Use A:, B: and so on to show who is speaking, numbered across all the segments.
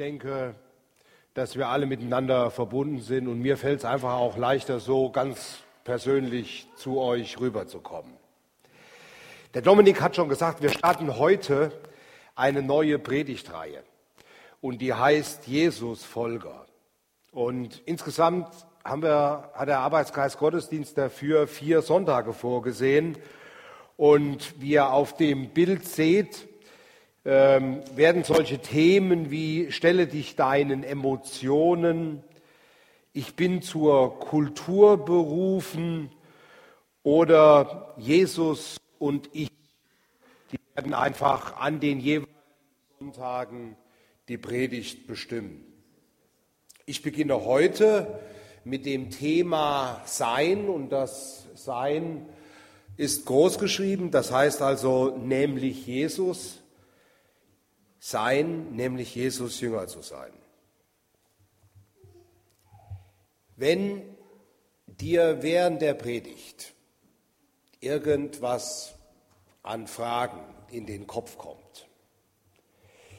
A: denke, dass wir alle miteinander verbunden sind und mir fällt es einfach auch leichter, so ganz persönlich zu euch rüberzukommen. Der Dominik hat schon gesagt, wir starten heute eine neue Predigtreihe und die heißt Jesus Folger. Und insgesamt haben wir, hat der Arbeitskreis Gottesdienst dafür vier Sonntage vorgesehen. Und wie ihr auf dem Bild seht, ähm, werden solche Themen wie Stelle dich deinen Emotionen, ich bin zur Kultur berufen oder Jesus und ich, die werden einfach an den jeweiligen Sonntagen die Predigt bestimmen. Ich beginne heute mit dem Thema Sein und das Sein ist groß geschrieben, das heißt also nämlich Jesus sein, nämlich Jesus Jünger zu sein. Wenn dir während der Predigt irgendwas an Fragen in den Kopf kommt,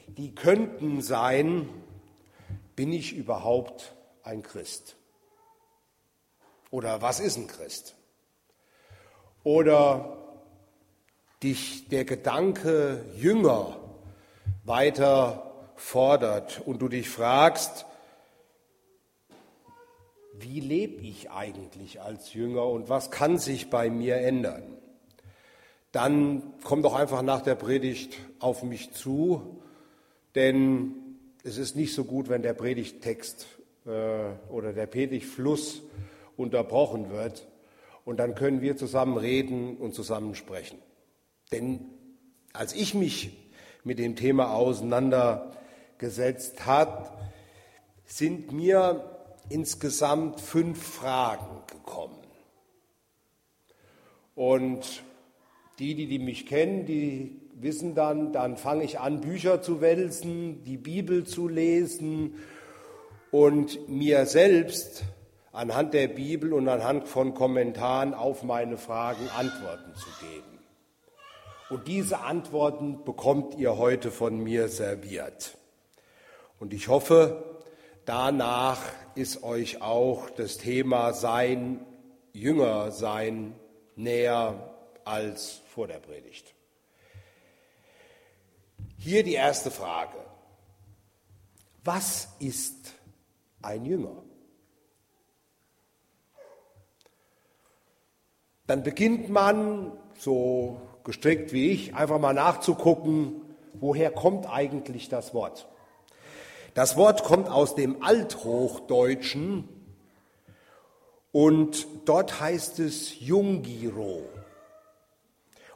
A: die könnten sein, bin ich überhaupt ein Christ? Oder was ist ein Christ? Oder dich der Gedanke Jünger weiter fordert und du dich fragst, wie lebe ich eigentlich als Jünger und was kann sich bei mir ändern? Dann komm doch einfach nach der Predigt auf mich zu, denn es ist nicht so gut, wenn der Predigttext äh, oder der Predigtfluss unterbrochen wird und dann können wir zusammen reden und zusammen sprechen. Denn als ich mich mit dem Thema auseinandergesetzt hat, sind mir insgesamt fünf Fragen gekommen. Und die, die, die mich kennen, die wissen dann, dann fange ich an, Bücher zu wälzen, die Bibel zu lesen und mir selbst anhand der Bibel und anhand von Kommentaren auf meine Fragen Antworten zu geben. Und diese Antworten bekommt ihr heute von mir serviert. Und ich hoffe, danach ist euch auch das Thema Sein, Jünger sein, näher als vor der Predigt. Hier die erste Frage. Was ist ein Jünger? Dann beginnt man so gestrickt wie ich, einfach mal nachzugucken, woher kommt eigentlich das Wort. Das Wort kommt aus dem Althochdeutschen und dort heißt es Jungiro.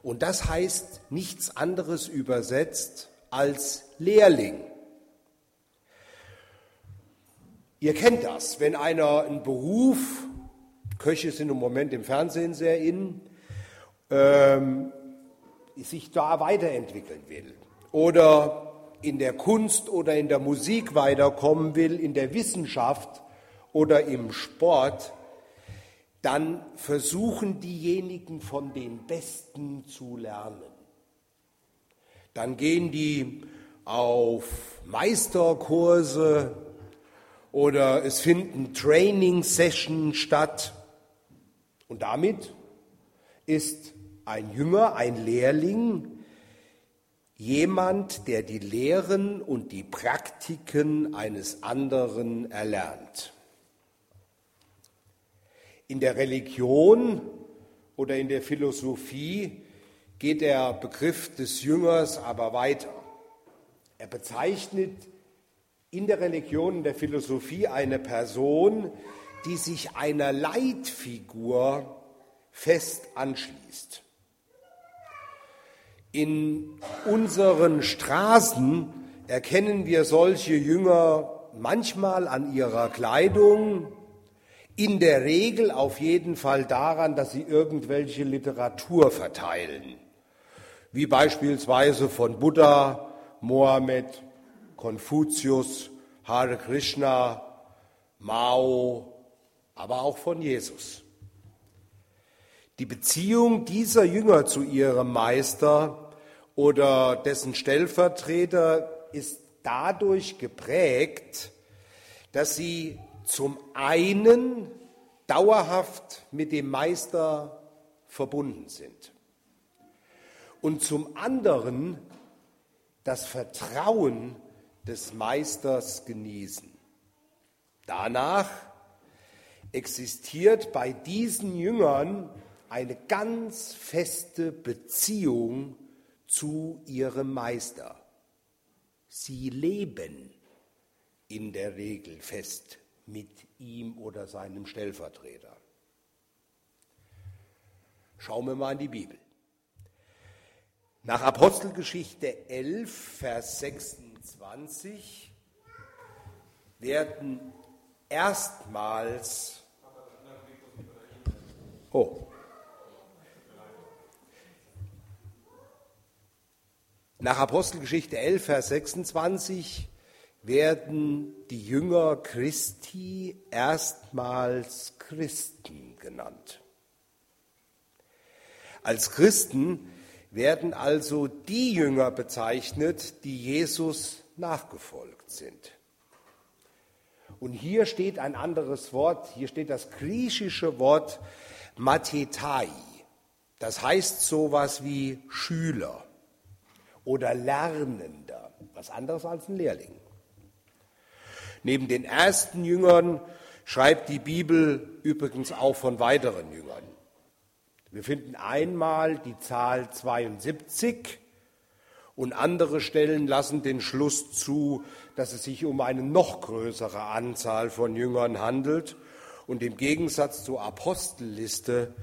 A: Und das heißt nichts anderes übersetzt als Lehrling. Ihr kennt das, wenn einer einen Beruf, Köche sind im Moment im Fernsehen sehr in, ähm, sich da weiterentwickeln will oder in der Kunst oder in der Musik weiterkommen will, in der Wissenschaft oder im Sport, dann versuchen diejenigen von den Besten zu lernen. Dann gehen die auf Meisterkurse oder es finden Training-Sessions statt. Und damit ist ein Jünger, ein Lehrling, jemand, der die Lehren und die Praktiken eines anderen erlernt. In der Religion oder in der Philosophie geht der Begriff des Jüngers aber weiter. Er bezeichnet in der Religion, in der Philosophie eine Person, die sich einer Leitfigur fest anschließt. In unseren Straßen erkennen wir solche Jünger manchmal an ihrer Kleidung, in der Regel auf jeden Fall daran, dass sie irgendwelche Literatur verteilen, wie beispielsweise von Buddha, Mohammed, Konfuzius, Hare Krishna, Mao, aber auch von Jesus. Die Beziehung dieser Jünger zu ihrem Meister oder dessen Stellvertreter ist dadurch geprägt, dass sie zum einen dauerhaft mit dem Meister verbunden sind und zum anderen das Vertrauen des Meisters genießen. Danach existiert bei diesen Jüngern eine ganz feste Beziehung zu ihrem Meister. Sie leben in der Regel fest mit ihm oder seinem Stellvertreter. Schauen wir mal in die Bibel. Nach Apostelgeschichte 11, Vers 26 werden erstmals Oh. Nach Apostelgeschichte 11, Vers 26 werden die Jünger Christi erstmals Christen genannt. Als Christen werden also die Jünger bezeichnet, die Jesus nachgefolgt sind. Und hier steht ein anderes Wort, hier steht das griechische Wort Mathetai. Das heißt sowas wie Schüler oder Lernender, was anderes als ein Lehrling. Neben den ersten Jüngern schreibt die Bibel übrigens auch von weiteren Jüngern. Wir finden einmal die Zahl 72 und andere Stellen lassen den Schluss zu, dass es sich um eine noch größere Anzahl von Jüngern handelt. Und im Gegensatz zur Apostelliste,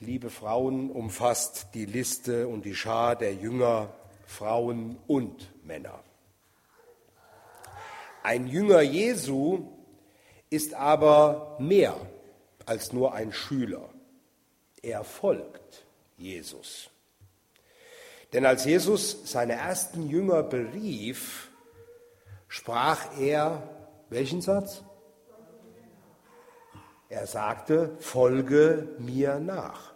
A: liebe Frauen, umfasst die Liste und die Schar der Jünger Frauen und Männer. Ein Jünger Jesu ist aber mehr als nur ein Schüler. Er folgt Jesus. Denn als Jesus seine ersten Jünger berief, sprach er welchen Satz? Er sagte, folge mir nach.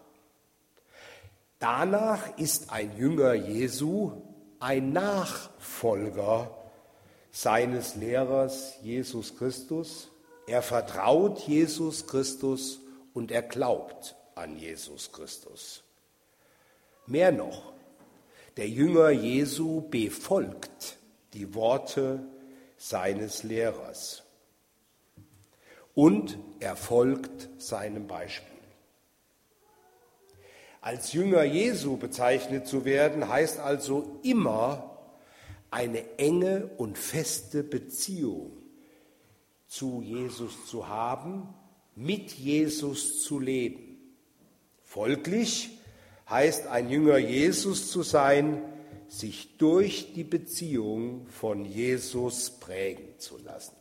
A: Danach ist ein Jünger Jesu ein Nachfolger seines Lehrers Jesus Christus. Er vertraut Jesus Christus und er glaubt an Jesus Christus. Mehr noch, der Jünger Jesu befolgt die Worte seines Lehrers und er folgt seinem Beispiel. Als Jünger Jesu bezeichnet zu werden, heißt also immer eine enge und feste Beziehung zu Jesus zu haben, mit Jesus zu leben. Folglich heißt ein Jünger Jesus zu sein, sich durch die Beziehung von Jesus prägen zu lassen.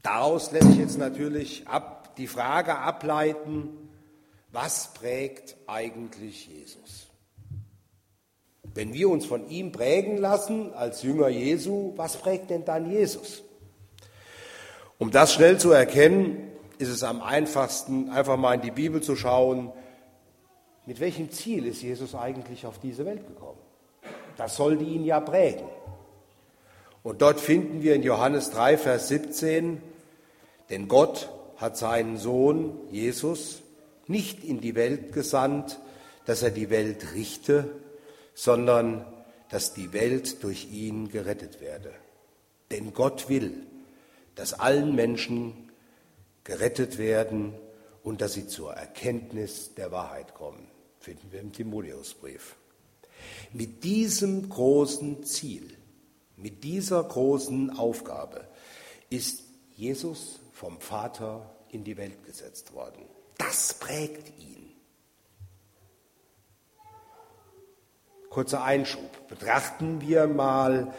A: Daraus lässt sich jetzt natürlich ab die Frage ableiten, was prägt eigentlich Jesus? Wenn wir uns von ihm prägen lassen als Jünger Jesu, was prägt denn dann Jesus? Um das schnell zu erkennen, ist es am einfachsten, einfach mal in die Bibel zu schauen, mit welchem Ziel ist Jesus eigentlich auf diese Welt gekommen? Das sollte ihn ja prägen. Und dort finden wir in Johannes 3, Vers 17, denn Gott hat seinen Sohn Jesus nicht in die Welt gesandt, dass er die Welt richte, sondern dass die Welt durch ihn gerettet werde. Denn Gott will, dass allen Menschen gerettet werden und dass sie zur Erkenntnis der Wahrheit kommen, finden wir im Timotheusbrief. Mit diesem großen Ziel, mit dieser großen Aufgabe ist Jesus vom Vater in die Welt gesetzt worden. Das prägt ihn. Kurzer Einschub. Betrachten wir mal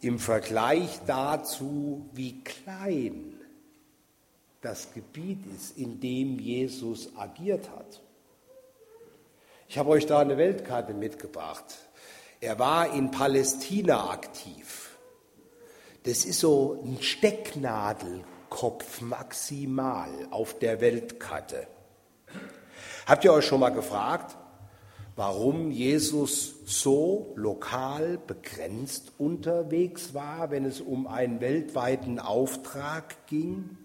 A: im Vergleich dazu, wie klein das Gebiet ist, in dem Jesus agiert hat. Ich habe euch da eine Weltkarte mitgebracht. Er war in Palästina aktiv. Das ist so ein Stecknadel Kopf maximal auf der Weltkarte. Habt ihr euch schon mal gefragt, warum Jesus so lokal begrenzt unterwegs war, wenn es um einen weltweiten Auftrag ging?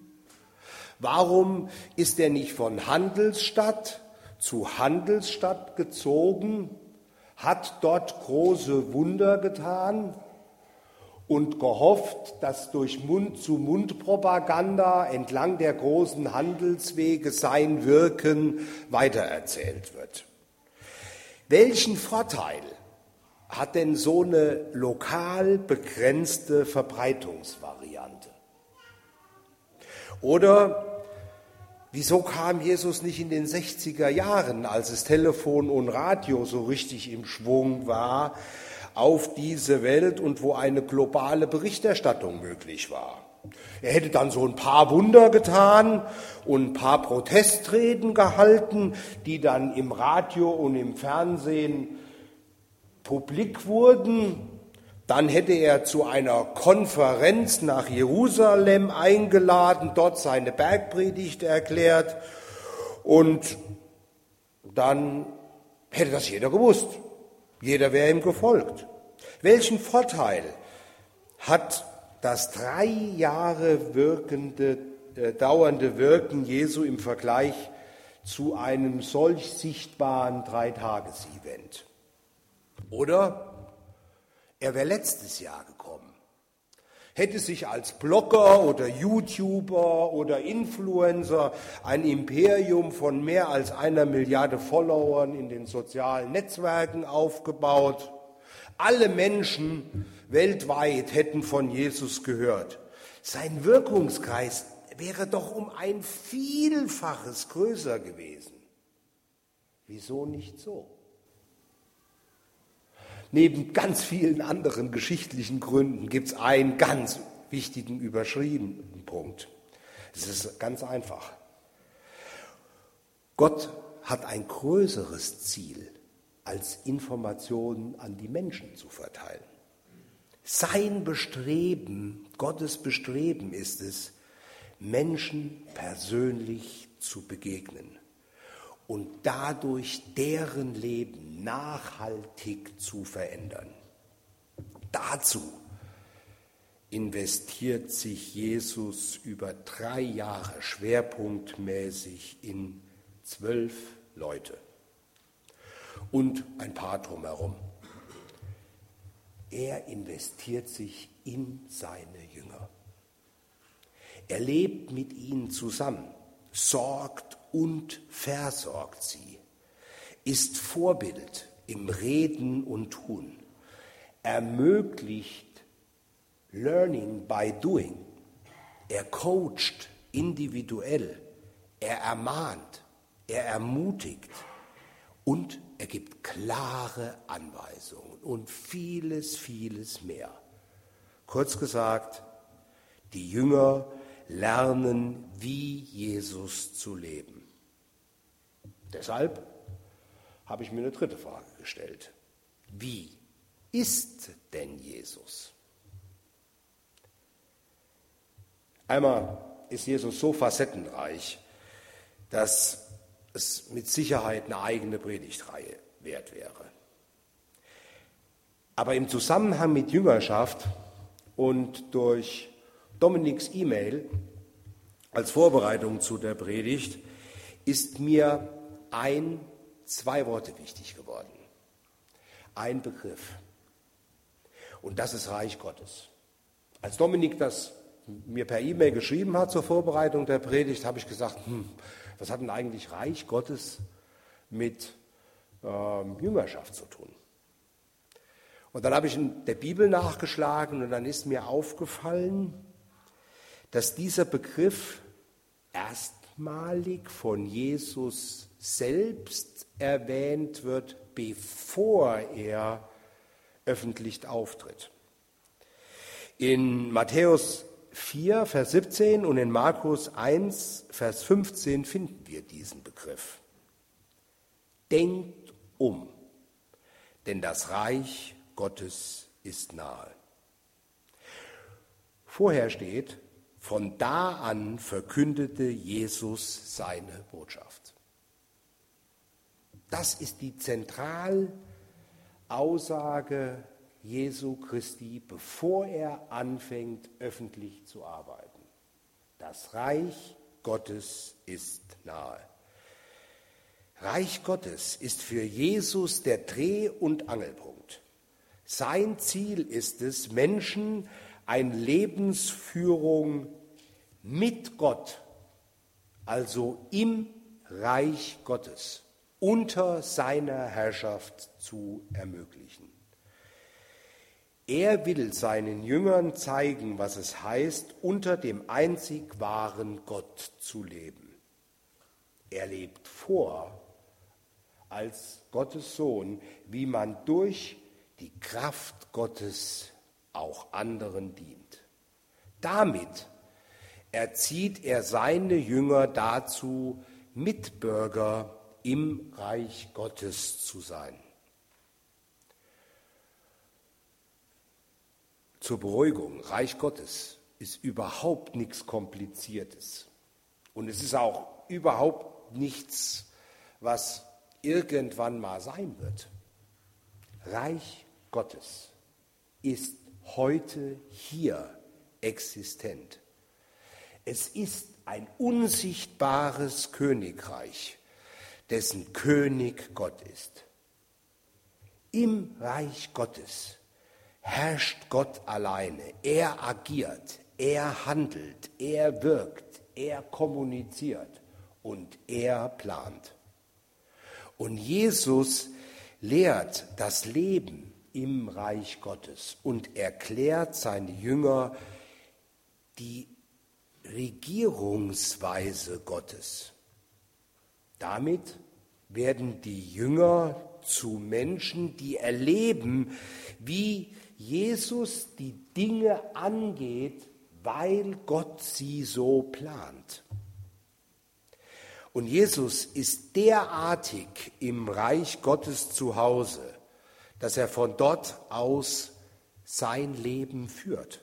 A: Warum ist er nicht von Handelsstadt zu Handelsstadt gezogen, hat dort große Wunder getan und gehofft, dass durch Mund-zu-Mund-Propaganda entlang der großen Handelswege sein Wirken weitererzählt wird. Welchen Vorteil hat denn so eine lokal begrenzte Verbreitungsvariante? Oder Wieso kam Jesus nicht in den 60er Jahren, als das Telefon und Radio so richtig im Schwung war, auf diese Welt und wo eine globale Berichterstattung möglich war? Er hätte dann so ein paar Wunder getan und ein paar Protestreden gehalten, die dann im Radio und im Fernsehen publik wurden dann hätte er zu einer Konferenz nach Jerusalem eingeladen, dort seine Bergpredigt erklärt und dann hätte das jeder gewusst. Jeder wäre ihm gefolgt. Welchen Vorteil hat das drei Jahre wirkende, äh, dauernde Wirken Jesu im Vergleich zu einem solch sichtbaren Dreitages-Event? Oder er wäre letztes Jahr. Hätte sich als Blogger oder YouTuber oder Influencer ein Imperium von mehr als einer Milliarde Followern in den sozialen Netzwerken aufgebaut. Alle Menschen weltweit hätten von Jesus gehört. Sein Wirkungskreis wäre doch um ein Vielfaches größer gewesen. Wieso nicht so? Neben ganz vielen anderen geschichtlichen Gründen gibt es einen ganz wichtigen überschriebenen Punkt. Es ist ganz einfach. Gott hat ein größeres Ziel, als Informationen an die Menschen zu verteilen. Sein Bestreben, Gottes Bestreben ist es, Menschen persönlich zu begegnen und dadurch deren Leben nachhaltig zu verändern. Dazu investiert sich Jesus über drei Jahre schwerpunktmäßig in zwölf Leute und ein paar drumherum. Er investiert sich in seine Jünger. Er lebt mit ihnen zusammen, sorgt und versorgt sie, ist Vorbild im Reden und Tun, ermöglicht Learning by Doing, er coacht individuell, er ermahnt, er ermutigt und er gibt klare Anweisungen und vieles, vieles mehr. Kurz gesagt, die Jünger lernen, wie Jesus zu leben. Deshalb habe ich mir eine dritte Frage gestellt. Wie ist denn Jesus? Einmal ist Jesus so facettenreich, dass es mit Sicherheit eine eigene Predigtreihe wert wäre. Aber im Zusammenhang mit Jüngerschaft und durch Dominiks E-Mail als Vorbereitung zu der Predigt ist mir ein, zwei Worte wichtig geworden. Ein Begriff. Und das ist Reich Gottes. Als Dominik das mir per E-Mail geschrieben hat zur Vorbereitung der Predigt, habe ich gesagt, hm, was hat denn eigentlich Reich Gottes mit ähm, Jüngerschaft zu tun? Und dann habe ich in der Bibel nachgeschlagen und dann ist mir aufgefallen, dass dieser Begriff erstmalig von Jesus selbst erwähnt wird, bevor er öffentlich auftritt. In Matthäus 4, Vers 17 und in Markus 1, Vers 15 finden wir diesen Begriff. Denkt um, denn das Reich Gottes ist nahe. Vorher steht, von da an verkündete Jesus seine Botschaft. Das ist die Zentralaussage Jesu Christi, bevor er anfängt, öffentlich zu arbeiten. Das Reich Gottes ist nahe. Reich Gottes ist für Jesus der Dreh- und Angelpunkt. Sein Ziel ist es, Menschen eine Lebensführung mit Gott, also im Reich Gottes, unter seiner Herrschaft zu ermöglichen. Er will seinen Jüngern zeigen, was es heißt, unter dem einzig wahren Gott zu leben. Er lebt vor als Gottes Sohn, wie man durch die Kraft Gottes auch anderen dient. Damit erzieht er seine Jünger dazu, Mitbürger im Reich Gottes zu sein. Zur Beruhigung, Reich Gottes ist überhaupt nichts Kompliziertes. Und es ist auch überhaupt nichts, was irgendwann mal sein wird. Reich Gottes ist heute hier existent. Es ist ein unsichtbares Königreich, dessen König Gott ist. Im Reich Gottes herrscht Gott alleine. Er agiert, er handelt, er wirkt, er kommuniziert und er plant. Und Jesus lehrt das Leben im Reich Gottes und erklärt seine Jünger die Regierungsweise Gottes. Damit werden die Jünger zu Menschen, die erleben, wie Jesus die Dinge angeht, weil Gott sie so plant. Und Jesus ist derartig im Reich Gottes zu Hause, dass er von dort aus sein Leben führt.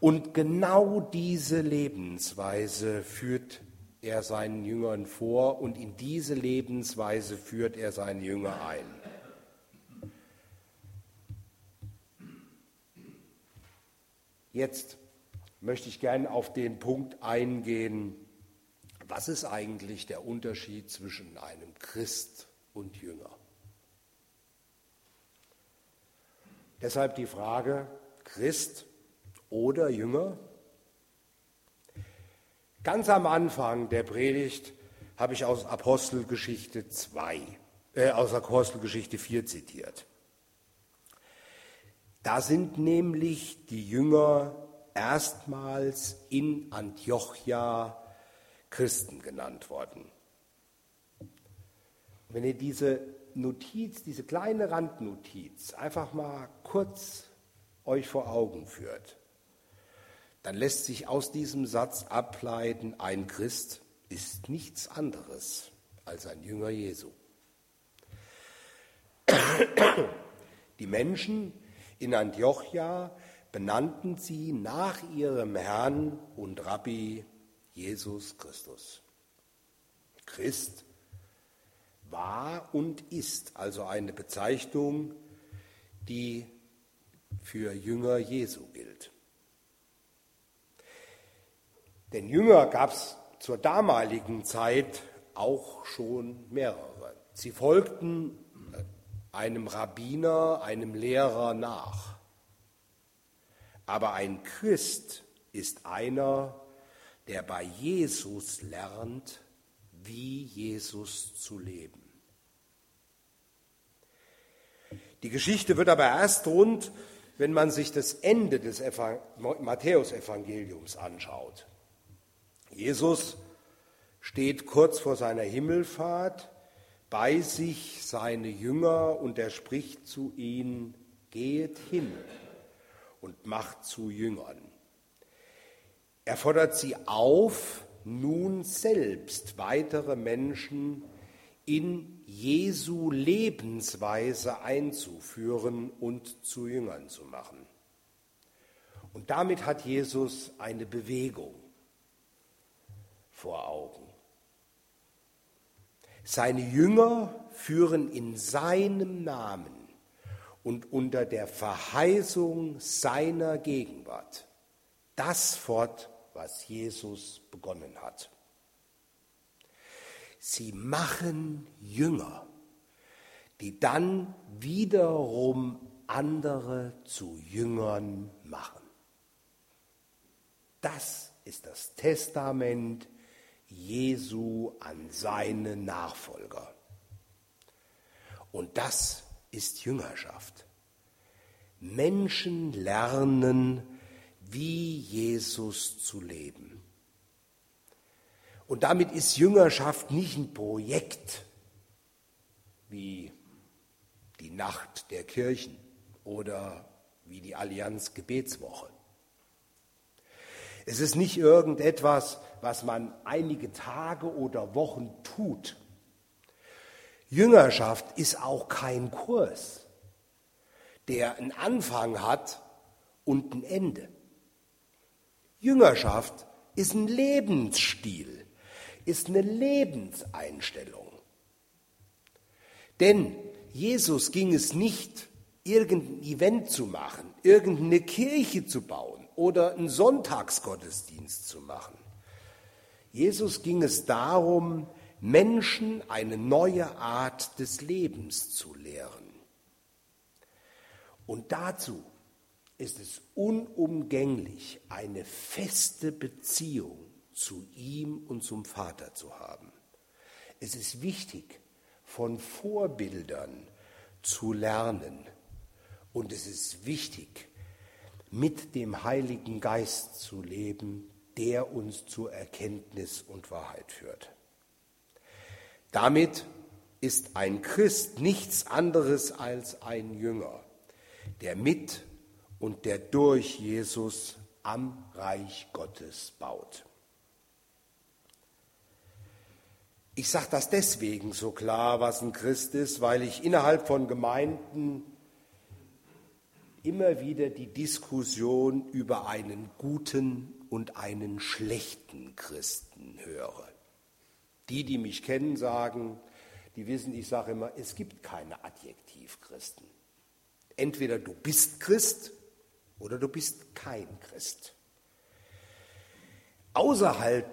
A: Und genau diese Lebensweise führt er seinen Jüngern vor und in diese Lebensweise führt er seine Jünger ein. Jetzt möchte ich gerne auf den Punkt eingehen, was ist eigentlich der Unterschied zwischen einem Christ und Jünger? Deshalb die Frage, Christ oder Jünger? Ganz am Anfang der Predigt habe ich aus Apostelgeschichte 2, äh, aus Apostelgeschichte 4 zitiert. Da sind nämlich die Jünger erstmals in Antiochia Christen genannt worden. Wenn ihr diese Notiz, diese kleine Randnotiz einfach mal kurz euch vor Augen führt, dann lässt sich aus diesem Satz ableiten, ein Christ ist nichts anderes als ein Jünger Jesu. Die Menschen, in Antiochia benannten sie nach ihrem Herrn und Rabbi Jesus Christus. Christ war und ist also eine Bezeichnung, die für Jünger Jesu gilt. Denn Jünger gab es zur damaligen Zeit auch schon mehrere. Sie folgten einem Rabbiner, einem Lehrer nach. Aber ein Christ ist einer, der bei Jesus lernt, wie Jesus zu leben. Die Geschichte wird aber erst rund, wenn man sich das Ende des Matthäusevangeliums anschaut. Jesus steht kurz vor seiner Himmelfahrt bei sich seine Jünger und er spricht zu ihnen, geht hin und macht zu Jüngern. Er fordert sie auf, nun selbst weitere Menschen in Jesu Lebensweise einzuführen und zu Jüngern zu machen. Und damit hat Jesus eine Bewegung vor Augen. Seine Jünger führen in seinem Namen und unter der Verheißung seiner Gegenwart das fort, was Jesus begonnen hat. Sie machen Jünger, die dann wiederum andere zu Jüngern machen. Das ist das Testament Jesu an seine Nachfolger. Und das ist Jüngerschaft. Menschen lernen, wie Jesus zu leben. Und damit ist Jüngerschaft nicht ein Projekt wie die Nacht der Kirchen oder wie die Allianz Gebetswoche. Es ist nicht irgendetwas, was man einige Tage oder Wochen tut. Jüngerschaft ist auch kein Kurs, der einen Anfang hat und ein Ende. Jüngerschaft ist ein Lebensstil, ist eine Lebenseinstellung. Denn Jesus ging es nicht, irgendein Event zu machen, irgendeine Kirche zu bauen oder einen Sonntagsgottesdienst zu machen. Jesus ging es darum, Menschen eine neue Art des Lebens zu lehren. Und dazu ist es unumgänglich, eine feste Beziehung zu ihm und zum Vater zu haben. Es ist wichtig, von Vorbildern zu lernen. Und es ist wichtig, mit dem Heiligen Geist zu leben, der uns zur Erkenntnis und Wahrheit führt. Damit ist ein Christ nichts anderes als ein Jünger, der mit und der durch Jesus am Reich Gottes baut. Ich sage das deswegen so klar, was ein Christ ist, weil ich innerhalb von Gemeinden immer wieder die Diskussion über einen guten und einen schlechten Christen höre. Die, die mich kennen, sagen, die wissen, ich sage immer, es gibt keine Adjektivchristen. Entweder du bist Christ oder du bist kein Christ. Außerhalb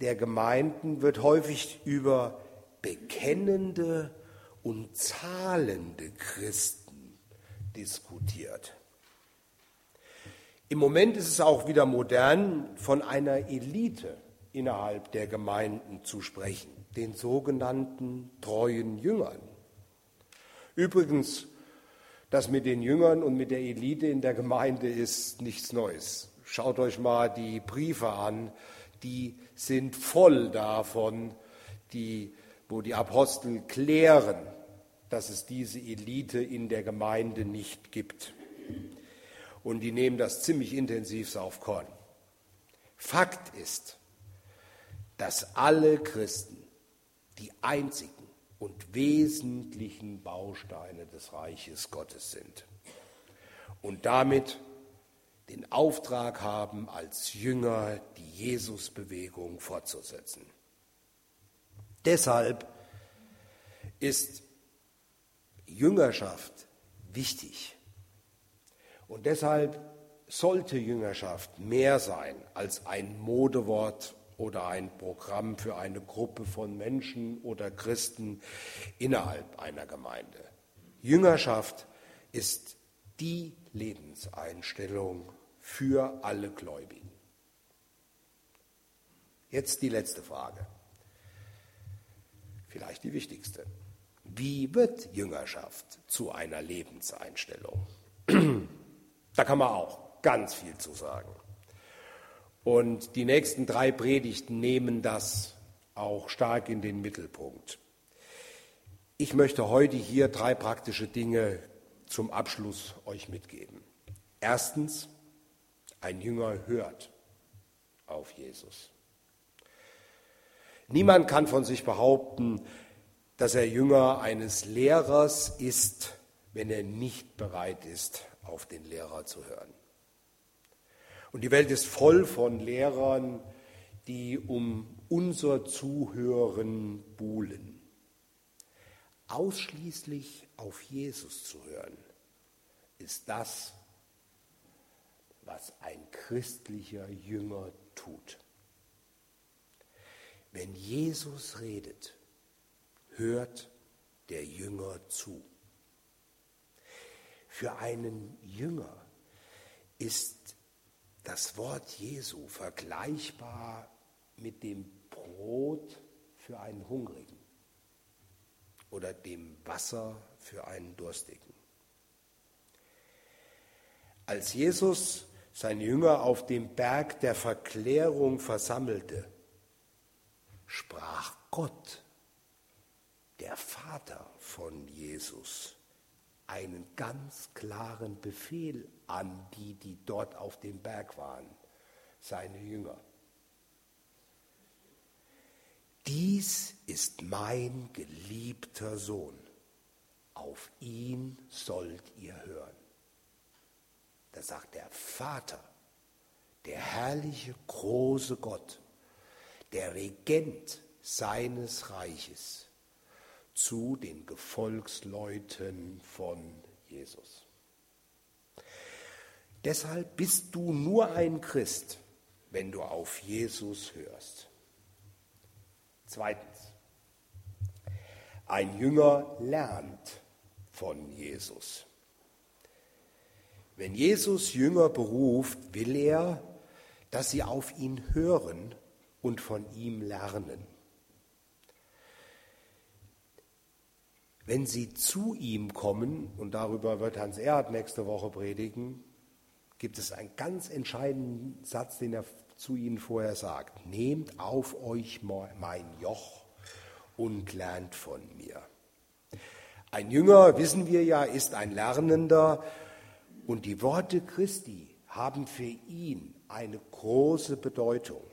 A: der Gemeinden wird häufig über bekennende und zahlende Christen diskutiert. Im Moment ist es auch wieder modern, von einer Elite innerhalb der Gemeinden zu sprechen, den sogenannten treuen Jüngern. Übrigens, das mit den Jüngern und mit der Elite in der Gemeinde ist nichts Neues. Schaut euch mal die Briefe an, die sind voll davon, die, wo die Apostel klären, dass es diese Elite in der Gemeinde nicht gibt. Und die nehmen das ziemlich intensiv auf Korn. Fakt ist, dass alle Christen die einzigen und wesentlichen Bausteine des Reiches Gottes sind und damit den Auftrag haben, als Jünger die Jesusbewegung fortzusetzen. Deshalb ist Jüngerschaft wichtig. Und deshalb sollte Jüngerschaft mehr sein als ein Modewort oder ein Programm für eine Gruppe von Menschen oder Christen innerhalb einer Gemeinde. Jüngerschaft ist die Lebenseinstellung für alle Gläubigen. Jetzt die letzte Frage, vielleicht die wichtigste. Wie wird Jüngerschaft zu einer Lebenseinstellung? Da kann man auch ganz viel zu sagen. Und die nächsten drei Predigten nehmen das auch stark in den Mittelpunkt. Ich möchte heute hier drei praktische Dinge zum Abschluss euch mitgeben. Erstens, ein Jünger hört auf Jesus. Niemand kann von sich behaupten, dass er Jünger eines Lehrers ist, wenn er nicht bereit ist, auf den Lehrer zu hören. Und die Welt ist voll von Lehrern, die um unser Zuhören buhlen. ausschließlich auf Jesus zu hören, ist das, was ein christlicher Jünger tut. Wenn Jesus redet, hört der Jünger zu. Für einen Jünger ist das Wort Jesu vergleichbar mit dem Brot für einen Hungrigen oder dem Wasser für einen Durstigen. Als Jesus seine Jünger auf dem Berg der Verklärung versammelte, sprach Gott, der Vater von Jesus, einen ganz klaren Befehl an die, die dort auf dem Berg waren, seine Jünger. Dies ist mein geliebter Sohn, auf ihn sollt ihr hören. Da sagt der Vater, der herrliche, große Gott, der Regent seines Reiches, zu den Gefolgsleuten von Jesus. Deshalb bist du nur ein Christ, wenn du auf Jesus hörst. Zweitens, ein Jünger lernt von Jesus. Wenn Jesus Jünger beruft, will er, dass sie auf ihn hören und von ihm lernen. Wenn sie zu ihm kommen, und darüber wird Hans Erhard nächste Woche predigen, gibt es einen ganz entscheidenden Satz, den er zu ihnen vorher sagt. Nehmt auf euch mein Joch und lernt von mir. Ein Jünger, wissen wir ja, ist ein Lernender und die Worte Christi haben für ihn eine große Bedeutung.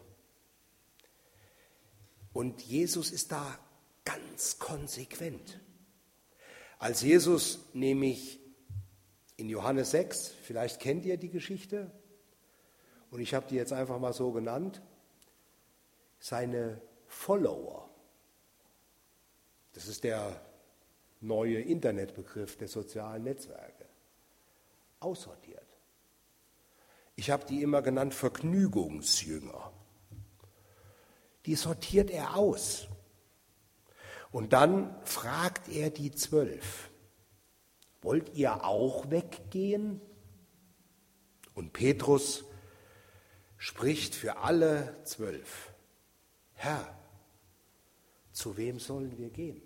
A: Und Jesus ist da ganz konsequent. Als Jesus nämlich in Johannes 6, vielleicht kennt ihr die Geschichte, und ich habe die jetzt einfach mal so genannt, seine Follower, das ist der neue Internetbegriff der sozialen Netzwerke, aussortiert. Ich habe die immer genannt Vergnügungsjünger. Die sortiert er aus. Und dann fragt er die Zwölf, wollt ihr auch weggehen? Und Petrus spricht für alle zwölf, Herr, zu wem sollen wir gehen?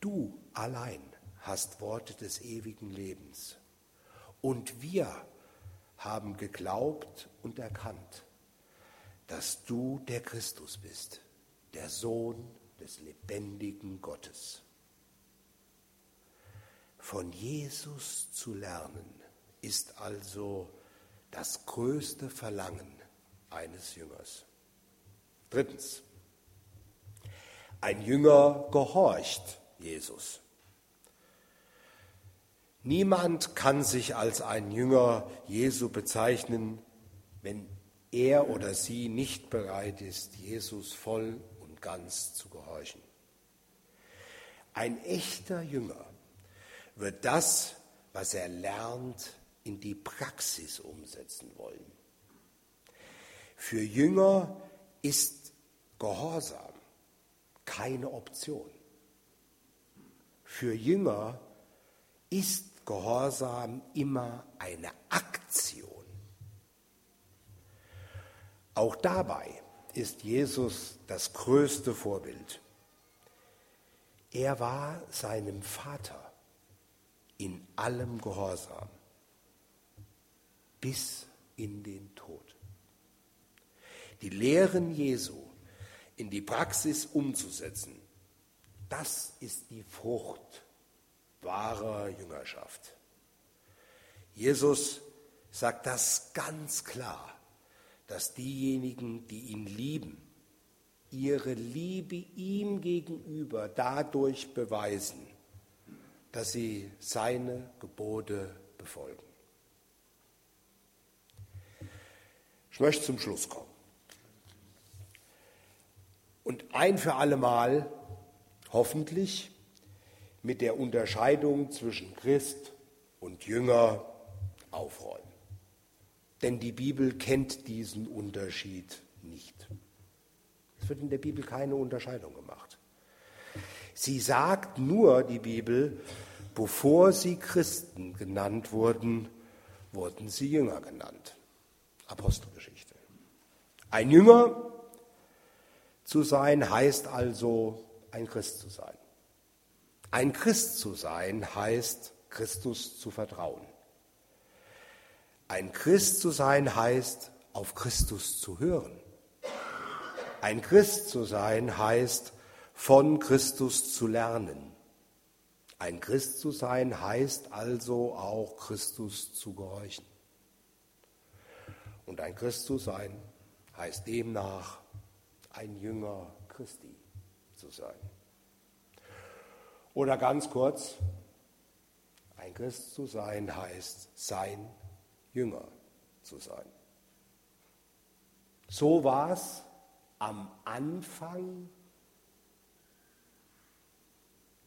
A: Du allein hast Worte des ewigen Lebens. Und wir haben geglaubt und erkannt, dass du der Christus bist, der Sohn des lebendigen Gottes. Von Jesus zu lernen ist also das größte Verlangen eines Jüngers. Drittens, ein Jünger gehorcht Jesus. Niemand kann sich als ein Jünger Jesu bezeichnen, wenn er oder sie nicht bereit ist, Jesus voll ganz zu gehorchen. Ein echter Jünger wird das, was er lernt, in die Praxis umsetzen wollen. Für Jünger ist Gehorsam keine Option. Für Jünger ist Gehorsam immer eine Aktion. Auch dabei ist Jesus das größte Vorbild. Er war seinem Vater in allem Gehorsam bis in den Tod. Die Lehren Jesu in die Praxis umzusetzen, das ist die Frucht wahrer Jüngerschaft. Jesus sagt das ganz klar dass diejenigen, die ihn lieben, ihre Liebe ihm gegenüber dadurch beweisen, dass sie seine Gebote befolgen. Ich möchte zum Schluss kommen. Und ein für allemal hoffentlich mit der Unterscheidung zwischen Christ und Jünger aufräumen. Denn die Bibel kennt diesen Unterschied nicht. Es wird in der Bibel keine Unterscheidung gemacht. Sie sagt nur, die Bibel, bevor sie Christen genannt wurden, wurden sie Jünger genannt. Apostelgeschichte. Ein Jünger zu sein heißt also, ein Christ zu sein. Ein Christ zu sein heißt, Christus zu vertrauen. Ein Christ zu sein heißt, auf Christus zu hören. Ein Christ zu sein heißt, von Christus zu lernen. Ein Christ zu sein heißt also auch Christus zu gehorchen. Und ein Christ zu sein heißt demnach ein Jünger Christi zu sein. Oder ganz kurz, ein Christ zu sein heißt sein Jünger zu sein. So war es am Anfang,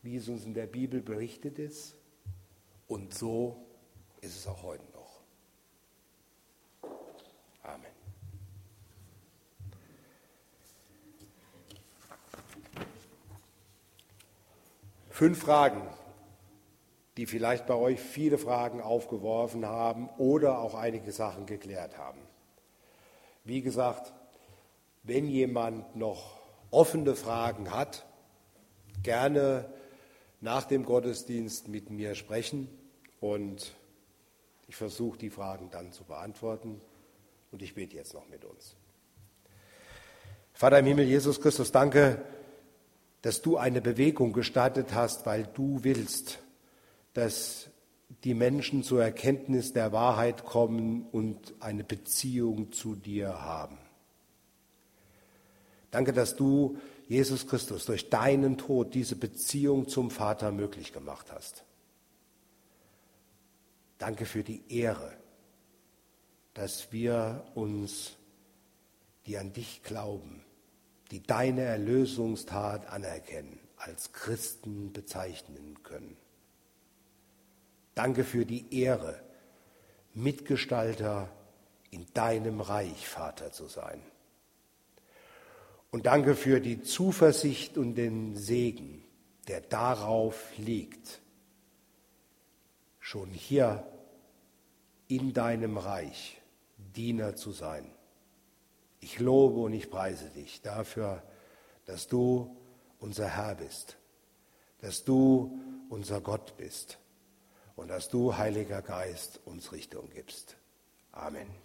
A: wie es uns in der Bibel berichtet ist, und so ist es auch heute noch. Amen. Fünf Fragen, die vielleicht bei euch viele Fragen aufgeworfen haben oder auch einige Sachen geklärt haben. Wie gesagt, wenn jemand noch offene Fragen hat, gerne nach dem Gottesdienst mit mir sprechen und ich versuche die Fragen dann zu beantworten und ich bete jetzt noch mit uns. Vater im Himmel, Jesus Christus, danke dass du eine Bewegung gestartet hast, weil du willst, dass die Menschen zur Erkenntnis der Wahrheit kommen und eine Beziehung zu dir haben. Danke, dass du, Jesus Christus, durch deinen Tod diese Beziehung zum Vater möglich gemacht hast. Danke für die Ehre, dass wir uns, die an dich glauben, die deine Erlösungstat anerkennen, als Christen bezeichnen können. Danke für die Ehre, Mitgestalter in deinem Reich, Vater zu sein. Und danke für die Zuversicht und den Segen, der darauf liegt, schon hier in deinem Reich Diener zu sein. Ich lobe und ich preise dich dafür, dass du unser Herr bist, dass du unser Gott bist und dass du, Heiliger Geist, uns Richtung gibst. Amen.